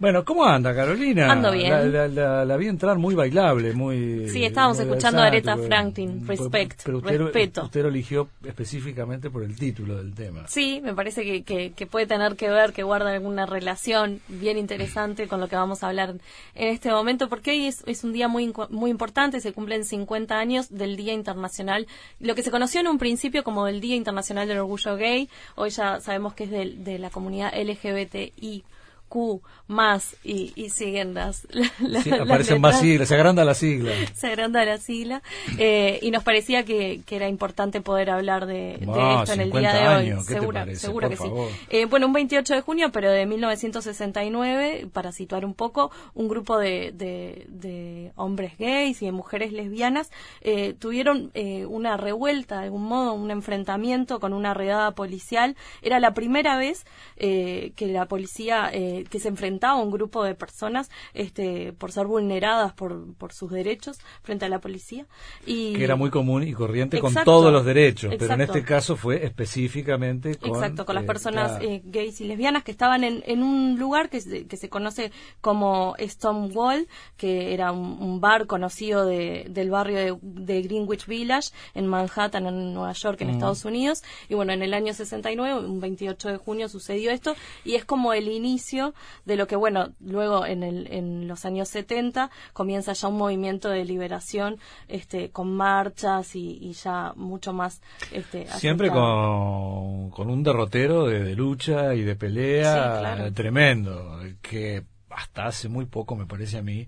Bueno, ¿cómo anda Carolina? Ando bien. La, la- la vi entrar muy bailable, muy... Sí, estábamos muy escuchando a Aretha Franklin, Respect, pero usted, respeto. usted lo eligió específicamente por el título del tema. Sí, me parece que, que, que puede tener que ver, que guarda alguna relación bien interesante con lo que vamos a hablar en este momento, porque hoy es, es un día muy, muy importante, se cumplen 50 años del Día Internacional, lo que se conoció en un principio como el Día Internacional del Orgullo Gay, hoy ya sabemos que es de, la comunidad LGBTI. Q más y, y siguen las, las- Sí, las aparecen más siglas, se agranda la sigla. se agranda la sigla eh, y nos parecía que, que era importante poder hablar de, de esto en el 50 día de hoy. años, ¿qué te seguro, parece? seguro Por que favor. sí. Eh, bueno, un 28 de junio, pero de 1969, para situar un poco, un grupo de, de, de hombres gays y de mujeres lesbianas eh, tuvieron una revuelta, de algún modo, un enfrentamiento con una redada policial. Era la primera vez que la policía, eh, que se enfrentaba a un grupo de personas este, por ser vulneradas por, por sus derechos frente a la policía. Y, Que era muy común y corriente con todos los derechos, pero en este caso fue específicamente con... Exacto, con las eh, personas eh, gays y lesbianas que estaban en, en un lugar que se, que se conoce como Stonewall, que era un, un bar conocido de- del barrio de, de Greenwich Village, en Manhattan, en Nueva York, en Estados Unidos. Y bueno, en el año 69, un 28 de junio, sucedió esto, y es como el inicio de lo que, bueno, luego en, el, en los años 70 comienza ya un movimiento de liberación este, con marchas y, y ya mucho más. Este, Siempre con, con un derrotero de, de lucha y de pelea Sí, claro. tremendo, que hasta hace muy poco, me parece a mí,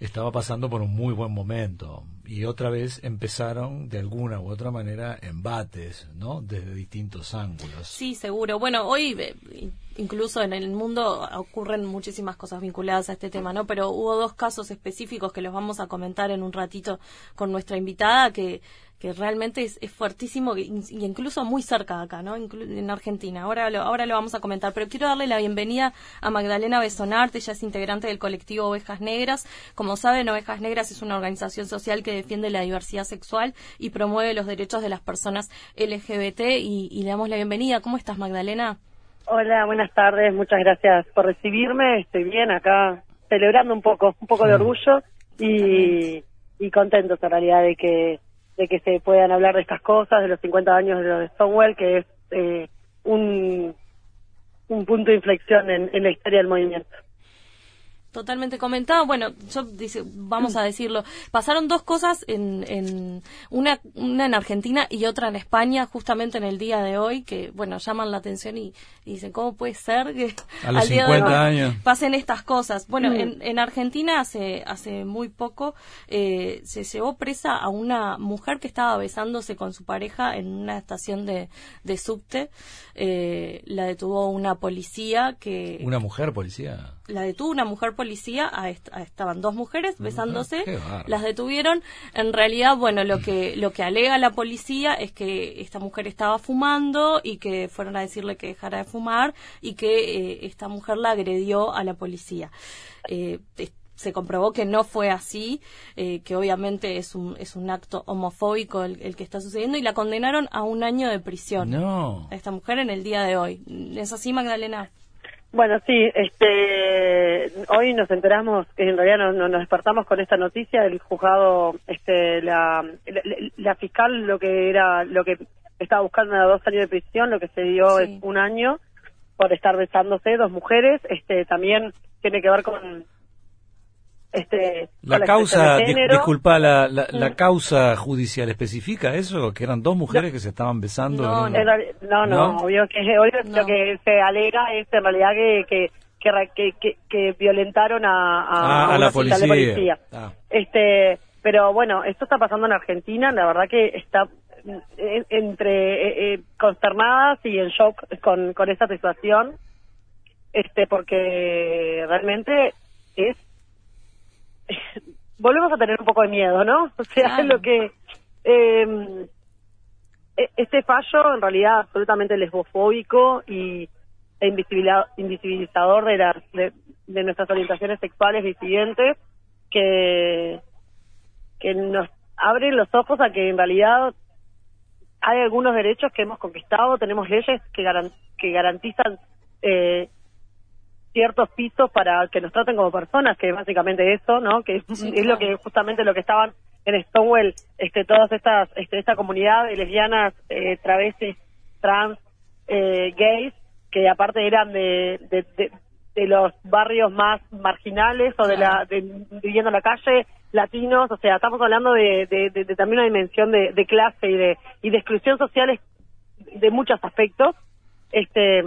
estaba pasando por un muy buen momento. Y otra vez empezaron, de alguna u otra manera, embates, ¿no? Desde distintos ángulos. Sí, seguro. Bueno, hoy eh, incluso en el mundo ocurren muchísimas cosas vinculadas a este tema, ¿no? Pero hubo dos casos específicos que los vamos a comentar en un ratito con nuestra invitada que que realmente es, es fuertísimo y incluso muy cerca de acá, ¿no? Inclu- en Argentina. Ahora lo, ahora lo vamos a comentar, pero quiero darle la bienvenida a Magdalena Besonarte, ella es integrante del colectivo Ovejas Negras. Como saben, Ovejas Negras es una organización social que defiende la diversidad sexual y promueve los derechos de las personas LGBT y, y le damos la bienvenida. ¿Cómo estás, Magdalena? Hola, buenas tardes, muchas gracias por recibirme. Estoy bien acá, celebrando un poco, un poco de orgullo y, y contentos en realidad de que de que se puedan hablar de estas cosas, de los 50 años de lo de Stonewall, que es eh, un, un punto de inflexión en, en la historia del movimiento. Totalmente comentado. Bueno, yo dice, vamos a decirlo. Pasaron dos cosas en, en una, una en Argentina y otra en España, justamente en el día de hoy, que bueno llaman la atención y, y dicen cómo puede ser que A los al día de 50 hoy años. pasen estas cosas. Bueno, Mm. en, en Argentina hace hace muy poco eh, se llevó presa a una mujer que estaba besándose con su pareja en una estación de, de subte. Eh, la detuvo una policía que Una mujer policía. La detuvo una mujer policía, a est- a- estaban dos mujeres besándose, las detuvieron. En realidad, bueno, lo que lo que alega la policía es que esta mujer estaba fumando y que fueron a decirle que dejara de fumar y que eh, esta mujer la agredió a la policía. Eh, se comprobó que no fue así, eh, que obviamente es un, es un acto homofóbico el, el que está sucediendo y la condenaron a un año de prisión. No. A esta mujer en el día de hoy. ¿Es así, Magdalena? Bueno, sí, este, hoy nos enteramos, que en realidad no- no- nos despertamos con esta noticia, el juzgado, este, la, la, la fiscal lo que era, lo que estaba buscando era dos años de prisión, lo que se dio Sí. es un año por estar besándose dos mujeres, este, también tiene que ver con, este, La causa, dis- disculpa, la, la, la Mm. causa judicial especifica eso, que eran dos mujeres que se estaban besando. No, en no. no, no, ¿No? obvio que obvio No. lo que se alega es en realidad que que que, que, que- que violentaron a, a, Ah, a la oficial de policía. policía. Ah. Este, pero bueno, esto está pasando en Argentina, la verdad que está eh, entre eh, eh, consternadas y en shock con con esta situación. Este, porque realmente es volvemos a tener un poco de miedo, ¿no? O sea, Claro. lo que eh, este fallo en realidad absolutamente lesbofóbico y e invisibilizador, invisibilizador de, las de, de nuestras orientaciones sexuales disidentes que que nos abren los ojos a que en realidad hay algunos derechos que hemos conquistado, tenemos leyes que, garan- que garantizan eh, ciertos pisos para que nos traten como personas, que básicamente eso, ¿no? Que es, Sí, es lo que justamente lo que estaban en Stonewall, este, todas estas, este, esta comunidad de lesbianas, eh, travestis, trans, eh, gays, que aparte eran de, de, de, de los barrios más marginales o de la de, viviendo en la calle, latinos, o sea, estamos hablando de, de, también una dimensión de, de clase y de, y de exclusión social de muchos aspectos. Este,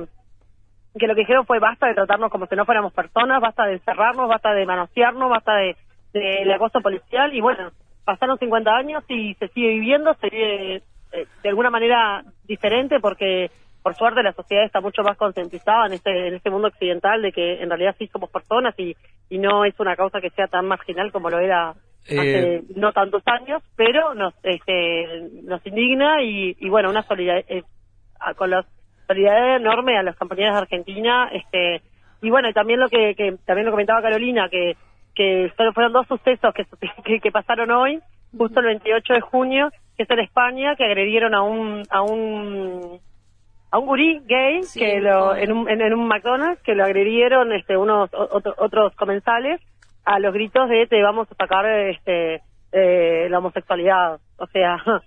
que lo que dijeron fue basta de tratarnos como si no fuéramos personas, basta de encerrarnos, basta de manosearnos, basta de del acoso policial y bueno, pasaron 50 años y se sigue viviendo, se vive eh, de alguna manera diferente porque por suerte la sociedad está mucho más concientizada en este, en este mundo occidental de que en realidad sí somos personas y, y no es una causa que sea tan marginal como lo era hace Eh, no tantos años, pero nos este, nos indigna y, y bueno, una solidaridad eh, con la solidaridad enorme a las compañeras de Argentina, este y bueno, también lo que, que también lo comentaba Carolina que que solo fueron dos sucesos que, que, que pasaron hoy, justo el 28 de junio, que es en España, que agredieron a un a un a un gurí gay Sí, que lo en un, en, en un McDonald's que lo agredieron este unos otro- otros comensales a los gritos de te vamos a sacar este eh, la homosexualidad o sea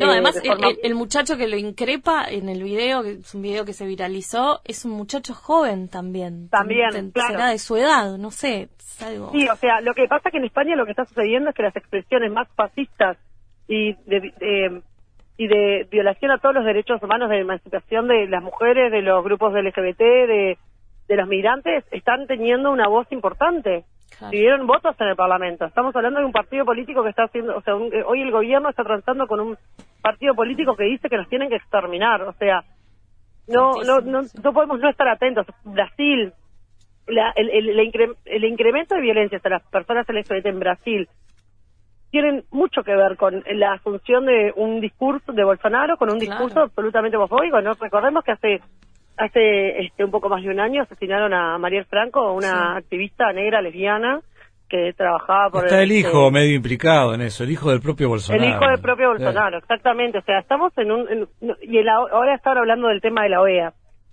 No, eh, además de el, forma- el- el muchacho que lo increpa en el video, que es un video que se viralizó, es un muchacho joven también. También, Ten- claro. Será de su edad, no sé, es algo... Sí, o sea, lo que pasa que en España lo que está sucediendo es que las expresiones más fascistas y de, de- y de violación a todos los derechos humanos de emancipación de las mujeres, de los grupos de LGBT, de, de los migrantes, están teniendo una voz importante. Claro. Pidieron votos en el Parlamento. Estamos hablando de un partido político que está haciendo, o sea, un- eh, hoy el gobierno está tratando con un partido político que dice que nos tienen que exterminar. O sea, no, no, no, no podemos no estar atentos. Brasil, la- el, el- el incre- el incremento de violencia hacia las personas LGBT en Brasil tienen mucho que ver con la asunción de un discurso de Bolsonaro, con un Claro. discurso absolutamente homofóbico. ¿no? Recordemos que hace hace este un poco más de un año asesinaron a Mariel Franco, una activista negra lesbiana que trabajaba por está el este, hijo medio implicado en eso, el hijo del propio Bolsonaro. el hijo del propio Bolsonaro, exactamente. O sea, estamos en un... en- y el- ahora están hablando del tema de la OEA.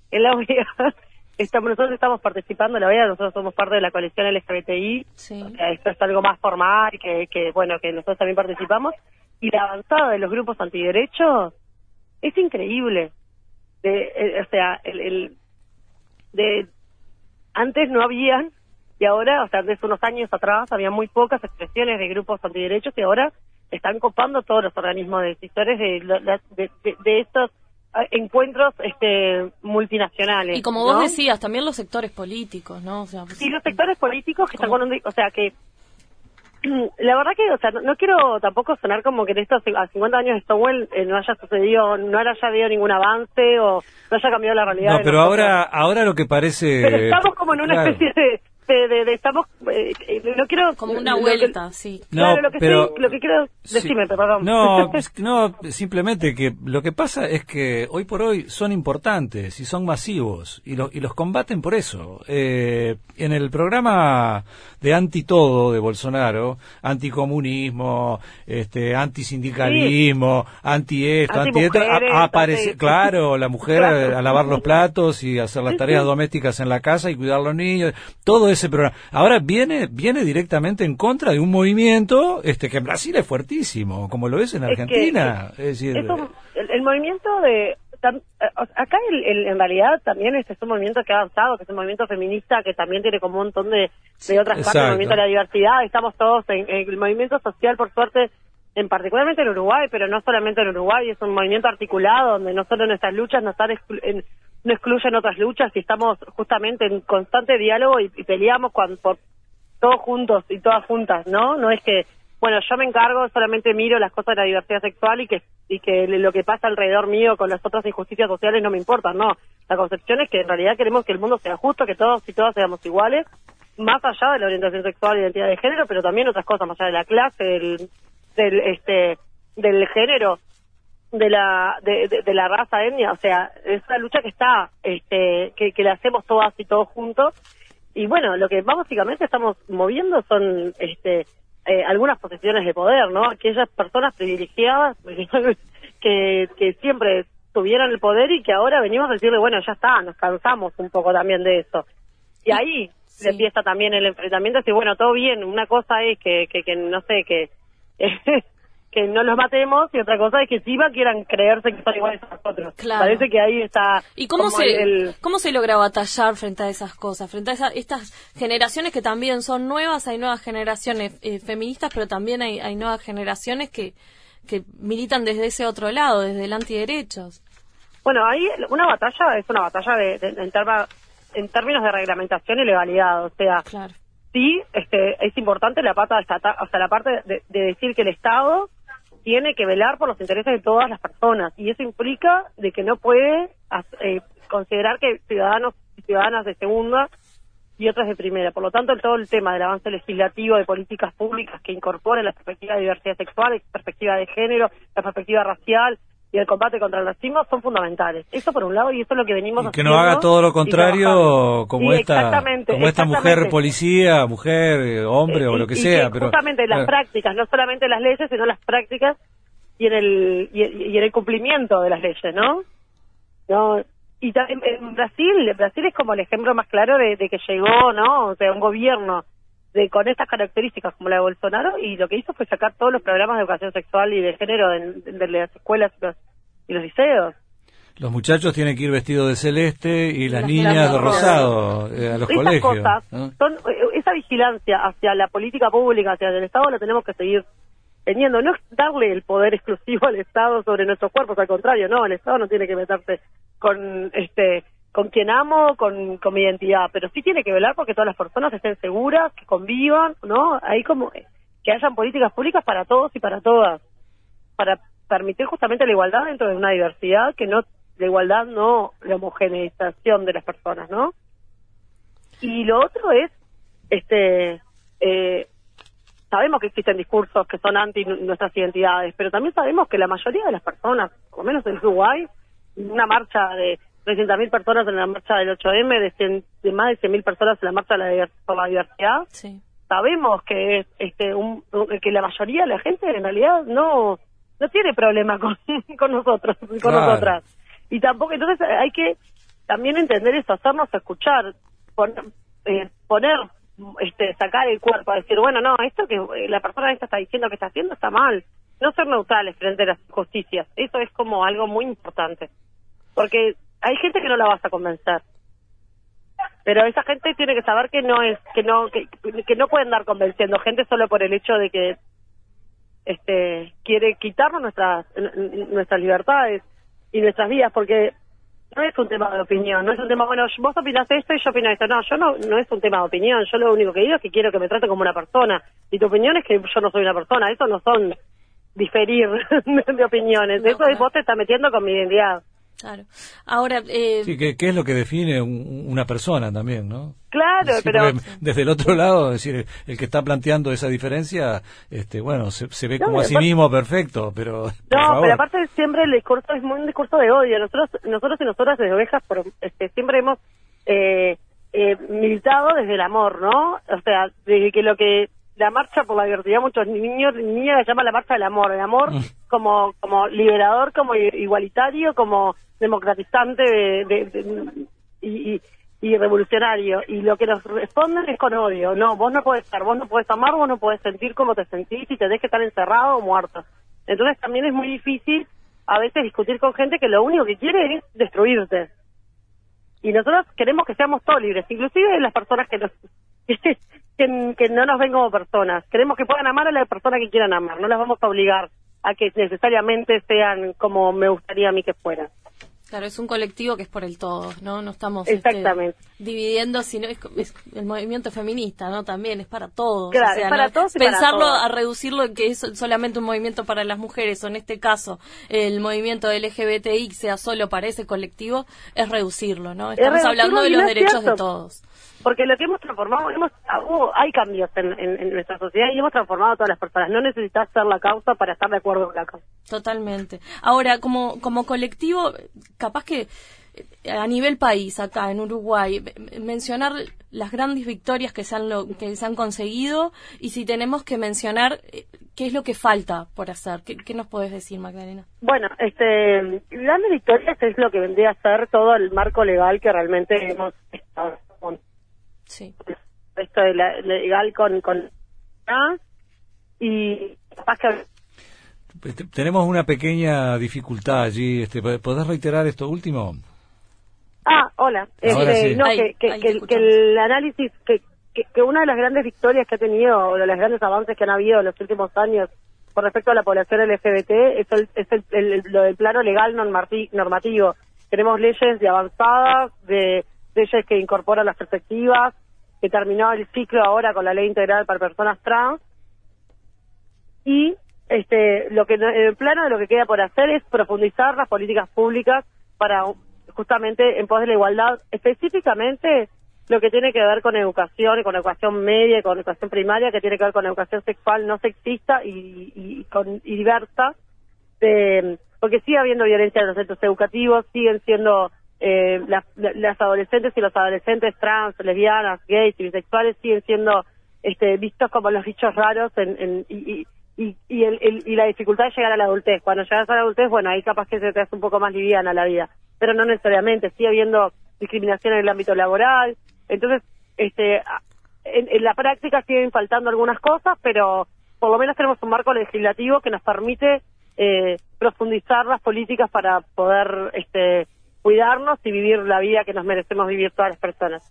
En la OEA, estamos, nosotros estamos participando en la OEA, nosotros somos parte de la coalición LGBTI. Sí. O sea, esto es algo más formal, que, que bueno, que nosotros también participamos. Y la avanzada de los grupos antiderechos es increíble. De, eh, o sea, el, el- de antes no habían y ahora, o sea, desde unos años atrás había muy pocas expresiones de grupos antiderechos y ahora están copando todos los organismos decisores de, de, de- de estos ah, encuentros este multinacionales. Y como ¿no? vos decías, también los sectores políticos, ¿no? O sea, pues, y los sectores políticos que están con un, o sea que la verdad que o sea no, no quiero tampoco sonar como que en estos a 50 años de Stonewall eh, no haya sucedido no haya habido ningún avance o no haya cambiado la realidad No, pero ahora, ahora lo que parece... pero estamos como en una Claro. especie de, de, de- de- estamos eh, no quiero como una lo que- vuelta, sí. claro No, lo que pero- estoy- lo que quiero Sí. decirme perdón No, pues, no, simplemente que lo que pasa es que hoy por hoy son importantes y son masivos y, lo- y los combaten por eso. Eh, en el programa de anti todo de Bolsonaro, anticomunismo, este, antisindicalismo, anti esto, anti esto, Antimujeres, a- aparece, anti- claro, la mujer Claro. a lavar los platos y hacer las tareas domésticas en la casa y cuidar a los niños, todo ese programa. Ahora viene, viene directamente en contra de un movimiento, este, que en Brasil es fuertísimo, como lo es en Es que, Argentina. es decir, un- el, el movimiento de tam- eh, acá el- el- en realidad también este es un movimiento que ha avanzado que es un movimiento feminista que también tiene como un montón de, de otras partes el movimiento de la diversidad estamos todos en, en el movimiento social por suerte en particularmente en Uruguay pero no solamente en Uruguay es un movimiento articulado donde no solo nuestras luchas no están exclu- en- no excluyen otras luchas y estamos justamente en constante diálogo y, peleamos por todos juntos y todas juntas, ¿no? No es que, bueno, yo me encargo, solamente miro las cosas de la diversidad sexual y que y que lo que pasa alrededor mío con las otras injusticias sociales no me importa, no. La concepción es que en realidad queremos que el mundo sea justo, que todos y todas seamos iguales, más allá de la orientación sexual identidad de género, pero también otras cosas, más allá de la clase, del, del este del género, de la de, de- de la raza etnia, o sea, es una lucha que está este que, que la hacemos todas y todos juntos y bueno, lo que básicamente estamos moviendo son este eh, algunas posiciones de poder, ¿no? Aquellas personas privilegiadas que, que siempre tuvieron el poder y que ahora venimos a decirle, bueno, ya está, nos cansamos un poco también de eso. Y ahí Sí. empieza también el enfrentamiento, así bueno, todo bien, una cosa es que, que, que no sé, que, que no los matemos y otra cosa es que encima quieran creerse que son iguales a nosotros. Claro. Parece que ahí está ¿Y cómo se, el- cómo se logra batallar frente a esas cosas? Frente a esa- estas generaciones que también son nuevas, hay nuevas generaciones eh, feministas, pero también hay, hay nuevas generaciones que, que militan desde ese otro lado, desde el antiderechos. Bueno, ahí una batalla es una batalla de, de- en, terma- en términos de reglamentación y legalidad, o sea, Claro. sí este, es importante la pata o sea, la parte de, de decir que el Estado tiene que velar por los intereses de todas las personas y eso implica de que no puede eh, considerar que ciudadanos y ciudadanas de segunda y otras de primera. Por lo tanto, todo el tema del avance legislativo de políticas públicas que incorporen la perspectiva de diversidad sexual, la perspectiva de género, la perspectiva racial y el combate contra el racismo son fundamentales. Eso por un lado y eso es lo que venimos Y que haciendo no haga todo lo contrario como Sí, esta exactamente, como esta mujer policía, mujer, eh, hombre Eh, o y- lo que y sea, pero justamente las eh, prácticas, no solamente las leyes, sino las prácticas y en el y, en el cumplimiento de las leyes, ¿no? No y en Brasil, Brasil es como el ejemplo más claro de, de que llegó, ¿no? O sea, un gobierno de con estas características como la de Bolsonaro y lo que hizo fue sacar todos los programas de educación sexual y de género de, de- de las escuelas y los, y los liceos. los muchachos tienen que ir vestidos de celeste y las las niñas de rosado eh, a los Esas colegios. cosas, ¿no? son, eh, esa vigilancia hacia la política pública, hacia el Estado, la tenemos que seguir teniendo. No es darle el poder exclusivo al Estado sobre nuestros cuerpos, al contrario, no, el Estado no tiene que meterse con este con quien amo, con, mi identidad, pero sí tiene que velar porque todas las personas estén seguras, que convivan, ¿no? Ahí como que hayan políticas públicas para todos y para todas, para permitir justamente la igualdad dentro de una diversidad que no la igualdad no la homogeneización de las personas, ¿no? Y lo otro es, este, eh, sabemos que existen discursos que son anti nu- nuestras identidades, pero también sabemos que la mayoría de las personas, por lo menos en Uruguay, una marcha de 300.000 personas en la marcha del 8M, de, 100 de más de 100.000 personas en la marcha de la divers- por la diversidad, Sí. sabemos que es este un, un- que la mayoría de la gente en realidad no no tiene problema con, con nosotros con Claro. nosotras y tampoco entonces hay que también entender eso hacernos escuchar pon- eh, poner este sacar el cuerpo decir bueno no esto que eh, la persona esta está diciendo que está haciendo está mal no ser neutrales frente a las injusticias eso es como algo muy importante porque hay gente que no la vas a convencer. Pero esa gente tiene que saber que no es que no que, que no pueden dar convenciendo gente solo por el hecho de que este quiere quitarnos nuestras nuestras libertades y nuestras vidas porque no es un tema de opinión no es un tema bueno vos opinás esto y yo opino esto. No yo no no es un tema de opinión. Yo lo único que digo es que quiero que me trate como una persona. Y tu opinión es que yo no soy una persona. Eso no son diferir de opiniones. No, eso es vos te estás metiendo con mi identidad Claro. Ahora, eh, Sí, que, que es lo que define un- una persona también, ¿no? claro Sí, pero desde el otro lado, es decir, el que está planteando esa diferencia, este, bueno, se, se ve No, como a sí aparte- mismo perfecto, pero No, pero aparte siempre el discurso es muy un discurso de odio. Nosotros, nosotros y nosotras desde ovejas, por, este, siempre hemos eh, eh, militado desde el amor, ¿no? O sea, desde que lo que la marcha por la diversidad, muchos niños y niñas la llaman la marcha del amor, el amor Mm. como como liberador, como igualitario, como democratizante de, de- de- y, y- y revolucionario. Y lo que nos responden es con odio. No, vos no podés estar, vos no podés amar, vos no podés sentir como te sentís y te que estar encerrado o muerto. Entonces también es muy difícil a veces discutir con gente que lo único que quiere es destruirte. Y nosotros queremos que seamos todos libres, inclusive las personas que nos que, que no nos ven como personas. Queremos que puedan amar a la persona que quieran amar, no las vamos a obligar a que necesariamente sean como me gustaría a mí que fueran. claro, es un colectivo que es por el todo, ¿no? No estamos este, Exactamente. dividiendo, sino es, es el movimiento feminista, ¿no? También es para todos. Claro, o sea, es para ¿no? todos y para Pensarlo a reducirlo en que es solamente un movimiento para las mujeres, o en este caso el movimiento LGBTI sea solo para ese colectivo, es reducirlo, ¿no? Estamos reducirlo hablando de los derechos de todos. Porque lo que hemos transformado, hemos, hubo- hay cambios en, en- en nuestra sociedad y hemos transformado a todas las personas. No necesitas ser la causa para estar de acuerdo con la causa. Totalmente. Ahora, como, como colectivo, capaz que eh, a nivel país, acá en Uruguay, mencionar las grandes victorias que se han, lo- que se han conseguido y si tenemos que mencionar eh, qué es lo que falta por hacer. ¿Qué, qué nos puedes decir, Magdalena? Bueno, este, grandes victorias es lo que vendría a ser todo el marco legal que realmente hemos estado. Sí. Esto de la, legal con, con y capaz que Este, Tenemos una pequeña dificultad allí. Este, ¿Podés reiterar esto último? Ah, hola. Ahora Este, sí. no, Ahí, que, que, ahí que- que el análisis, que, que, que una de las grandes victorias que ha tenido, o de los grandes avances que han habido en los últimos años con respecto a la población LGBT, es, el, es el, el- el- lo del plano legal normati- normativo. Tenemos leyes de avanzadas, de leyes que incorporan las perspectivas, que terminó el ciclo ahora con la ley integral para personas trans, y este lo que en el plano de lo que queda por hacer es profundizar las políticas públicas para justamente en pos de la igualdad específicamente lo que tiene que ver con educación y con educación media y con educación primaria que tiene que ver con educación sexual no sexista y, y, con, y diversa de- porque sigue habiendo violencia en los centros educativos siguen siendo eh, las, las adolescentes y los adolescentes trans lesbianas gays y bisexuales siguen siendo este, vistos como los bichos raros en, en- y, y, y, el- el- y la dificultad de llegar a la adultez. Cuando llegas a la adultez, bueno, ahí capaz que se te hace un poco más liviana la vida, pero no necesariamente. Sigue habiendo discriminación en el ámbito laboral. Entonces, este, en, en la práctica siguen faltando algunas cosas, pero por lo menos tenemos un marco legislativo que nos permite eh, profundizar las políticas para poder este, cuidarnos y vivir la vida que nos merecemos vivir todas las personas.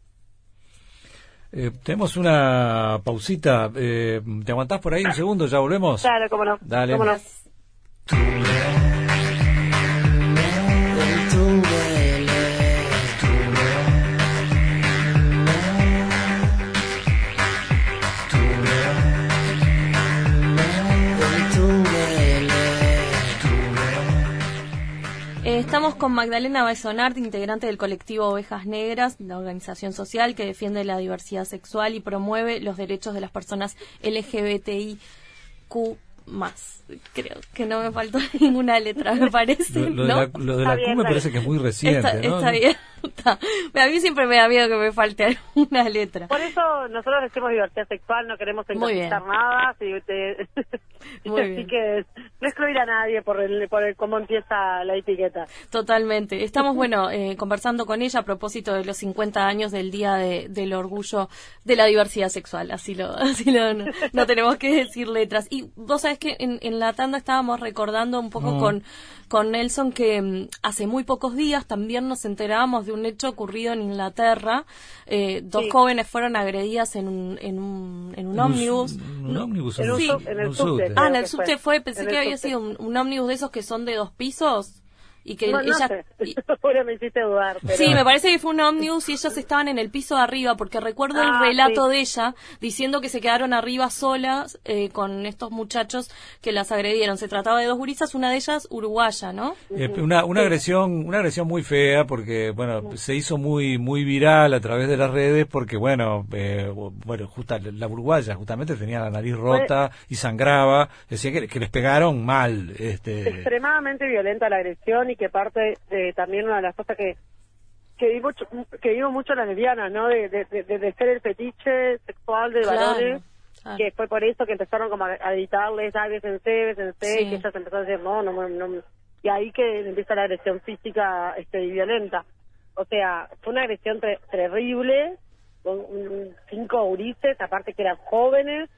Eh, tenemos una pausita. Eh, ¿Te aguantás por ahí un segundo? ¿Ya volvemos? Claro, cómo no. Dale. cómo no. Estamos con Magdalena Baisonart, integrante del colectivo Ovejas Negras, la organización social que defiende la diversidad sexual y promueve los derechos de las personas LGBTIQ más. Creo que no me faltó ninguna letra, me parece. Lo, lo de ¿no? la, lo de la Está bien, Q me parece que es muy reciente, está, ¿no? está bien. Está. A mí siempre me da miedo que me falte alguna letra. Por eso nosotros decimos diversidad sexual, no queremos encasillar nada, Muy así bien. que no excluir a nadie por el, por el cómo empieza la etiqueta. Totalmente. Estamos, bueno, eh, conversando con ella a propósito de los 50 años del Día de- del Orgullo de la Diversidad Sexual. Así lo, así lo, no, no tenemos que decir letras. Y vos sabés que en, en la tanda estábamos recordando un poco Mm. con, con Nelson que mm, hace muy pocos días también nos enterábamos de un hecho ocurrido en Inglaterra. Eh, dos Sí. jóvenes fueron agredidas en un, en un, en un ómnibus. Un, un ómnibus. En Sí. el subte. Ah, en el subte fue. pensé En que había sido un, un ómnibus de esos que son de dos pisos y que Bueno, no ella... sé, y- ahora me hiciste dudar. Pero... Sí, me parece que fue un ómnibus y ellas estaban en el piso de arriba, porque recuerdo el Ah, relato sí. de ella diciendo que se quedaron arriba solas eh, con estos muchachos que las agredieron. Se trataba de dos gurisas, una de ellas uruguaya, ¿no? Eh, una, una agresión una agresión muy fea porque bueno se hizo muy muy viral a través de las redes porque bueno eh, bueno justa la uruguaya justamente tenía la nariz rota y sangraba decía que, que les pegaron mal este extremadamente violenta la agresión y que parte de también una de las cosas que que vimos que vimos mucho las lesbianas no de, de, de- de ser el fetiche sexual de Claro, varones claro. que fue por eso que empezaron como a, editarles ah, bésense, bésense, Sí. y que ellas empezaron a decir no, no, no, no. y ahí que empieza la agresión física este y violenta o sea fue una agresión terrible con un- cinco urices aparte que eran jóvenes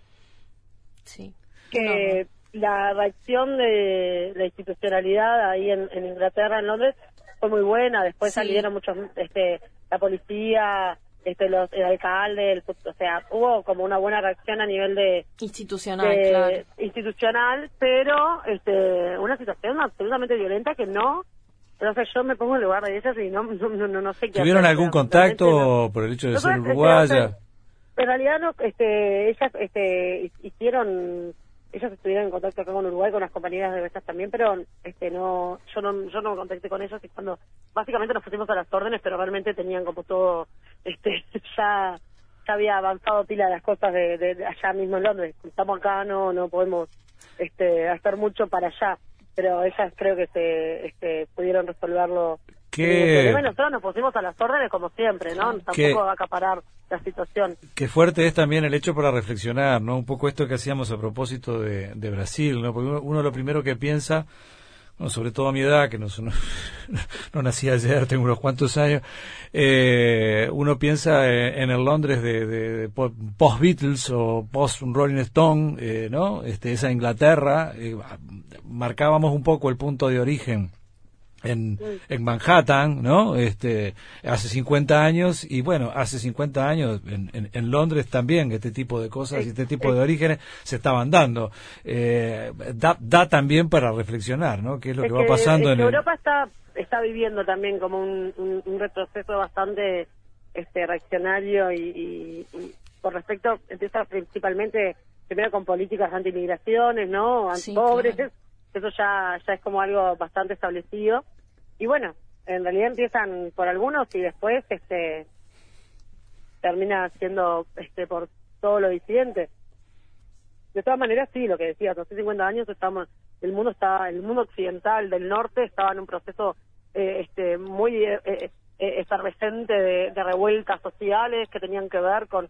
Sí. que la reacción de la institucionalidad ahí en, en Inglaterra, en Londres, fue muy buena. Después Sí. salieron muchos, este, la policía, este, los, el alcalde, el, o sea, hubo como una buena reacción a nivel de, Institucional, de- claro. institucional, pero este, una situación absolutamente violenta que no, no sé, yo me pongo en lugar de ellas y no, no, no, no sé qué ¿Tuvieron hacer, algún no. contacto por el hecho de ser uruguaya? en realidad no, este, ellas este, hicieron, ellas estuvieron en contacto acá con Uruguay, con las compañeras de ellas también, pero este no, yo no, yo no me contacté con ellas y cuando básicamente nos pusimos a las órdenes, pero realmente tenían como todo, este, ya, ya había avanzado pila las cosas de, de- de allá mismo en Londres. Estamos acá, no, no podemos, este, hacer mucho para allá, pero ellas creo que se, este, pudieron resolverlo. ¿Qué- problema. Y nosotros nos pusimos a las órdenes como siempre, ¿no? Tampoco ¿Qué- va a acaparar Qué fuerte es también el hecho para reflexionar, ¿no? Un poco esto que hacíamos a propósito de, de Brasil, ¿no? Porque uno, lo primero que piensa sobre todo a mi edad, que no, no, nací ayer, tengo unos cuantos años, eh, uno piensa eh, en el Londres de, post-Beatles o post-Rolling Stone, eh, ¿no? Este, esa Inglaterra, marcábamos un poco el punto de origen en, en Manhattan, ¿no? Este, hace 50 años y bueno, hace 50 años en, en, Londres también este tipo de cosas y este tipo de orígenes se estaban dando. Eh, da, da también para reflexionar, ¿no? ¿Qué es lo que, va pasando en Europa está está viviendo también como un, un, retroceso bastante este reaccionario y, por respecto empieza principalmente primero con políticas anti-migraciones, ¿no? Anti-pobres eso ya, ya es como algo bastante establecido. Y bueno, en realidad empiezan por algunos y después este termina siendo este por todo lo disidente. De todas maneras, sí, lo que decía, hace 50 años estamos, el mundo está, el mundo occidental del norte estaba en un proceso eh, este muy eh, eh, efervescente de, revueltas sociales que tenían que ver con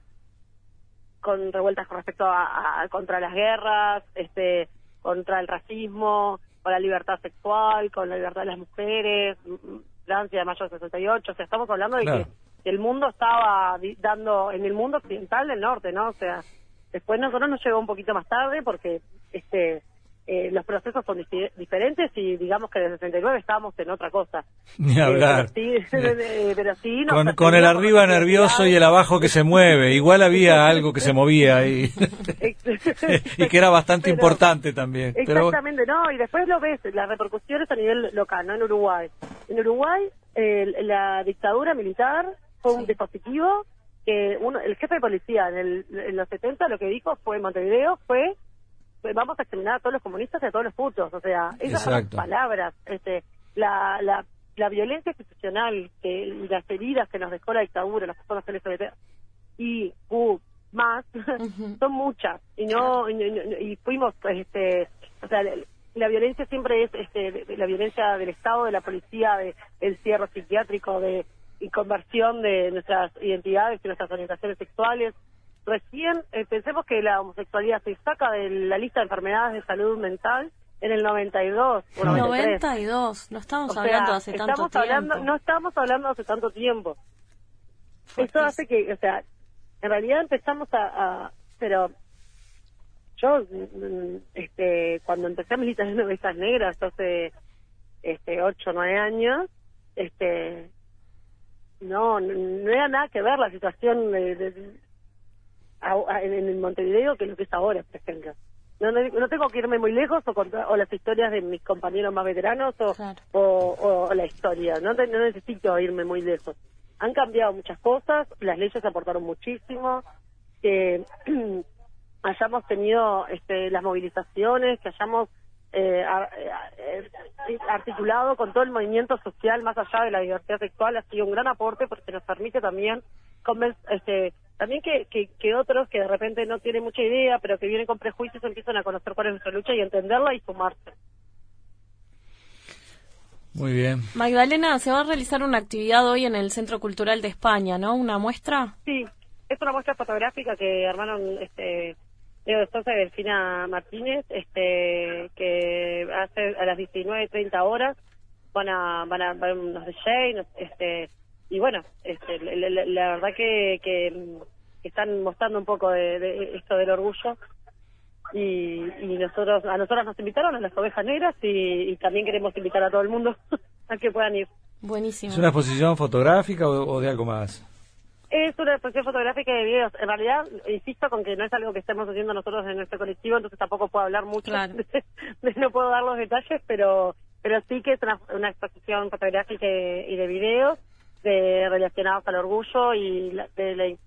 con revueltas con respecto a, a, contra las guerras, este contra el racismo, con la libertad sexual, con la libertad de las mujeres, Francia de mayo del 68, o sea, estamos hablando de que el mundo estaba dando, en el mundo occidental del norte, ¿no? O sea, después nosotros nos llegó un poquito más tarde porque este eh, los procesos son diferentes y digamos que desde el 69 estábamos en otra cosa. Ni hablar. pero sí, con, el arriba nervioso y el abajo que se mueve. Igual había algo que se movía ahí. y que era bastante importante también. Exactamente, no. Y después lo ves, las repercusiones a nivel local, no en Uruguay. En Uruguay, la dictadura militar fue un dispositivo que uno, el jefe de policía en, el, en los 70 lo que dijo fue en Montevideo fue vamos a exterminar a todos los comunistas y a todos los putos. O sea, esas son las palabras. Este, la, la, la violencia institucional que, y las heridas que nos dejó la dictadura, las personas LGBT y uh, más, son muchas. Y no, y, fuimos, este, o sea, la, violencia siempre es este, la violencia del Estado, de la policía, de, del cierre psiquiátrico, de y conversión de nuestras identidades y nuestras orientaciones sexuales, recién eh, pensemos que la homosexualidad se saca de la lista de enfermedades de salud mental en el 92 o 92, no estamos hablando hace tanto tiempo. no estamos hablando hace tanto tiempo. Eso hace que, o sea, en realidad empezamos a, pero yo mm, este cuando empecé a militar en ovejas negras hace este 8 o 9 años, este no, no, era nada que ver la situación de en, el Montevideo que lo que es ahora, por ejemplo. No, no, tengo que irme muy lejos o, o las historias de mis compañeros más veteranos o, o, la historia. No, no necesito irme muy lejos. Han cambiado muchas cosas, las leyes aportaron muchísimo, que hayamos tenido este, las movilizaciones, que hayamos eh, eh, articulado con todo el movimiento social más allá de la diversidad sexual ha sido un gran aporte porque nos permite también este, también que, que, otros que de repente no tienen mucha idea, pero que vienen con prejuicios, empiezan a conocer cuál es nuestra lucha y entenderla y sumarse. Muy bien. Magdalena, se va a realizar una actividad hoy en el Centro Cultural de España, ¿no? ¿Una muestra? Sí, es una muestra fotográfica que armaron este, Leo de y Delfina Martínez, este, que hace a las 19.30 horas van a, van a, van unos DJ, este, y bueno, este, la, verdad que, que, están mostrando un poco de, esto del orgullo y, y, nosotros a nosotros nos invitaron a las ovejas negras y, también queremos invitar a todo el mundo a que puedan ir. Buenísimo. ¿Es una exposición fotográfica o, de algo más? Es una exposición fotográfica de videos. En realidad, insisto con que no es algo que estemos haciendo nosotros en nuestro colectivo, entonces tampoco puedo hablar mucho, no puedo dar los detalles, pero pero sí que es una, exposición fotográfica y de videos de, relacionados al orgullo y, de,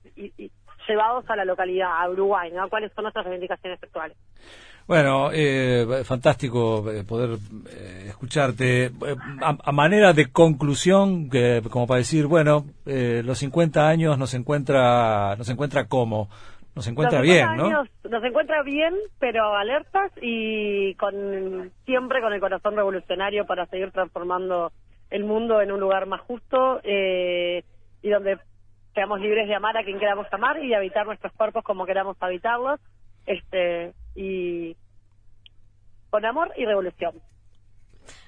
llevados a la localidad, a Uruguay, ¿no? ¿Cuáles son nuestras reivindicaciones sexuales? Bueno, eh, fantástico eh, poder eh, escucharte. A, manera de conclusión, como para decir, bueno, los 50 años nos encuentra, nos encuentra como, nos encuentra bien, ¿no? Nos encuentra bien, pero alertas y con siempre con el corazón revolucionario para seguir transformando el mundo en un lugar más justo eh, y donde seamos libres de amar a quien queramos amar y de habitar nuestros cuerpos como queramos habitarlos este y con amor y revolución.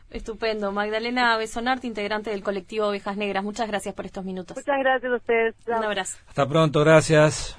Estupendo. Magdalena Besonarte, integrante del colectivo Ovejas Negras. Muchas gracias por estos minutos. Muchas gracias a ustedes. Un abrazo. Hasta pronto, gracias.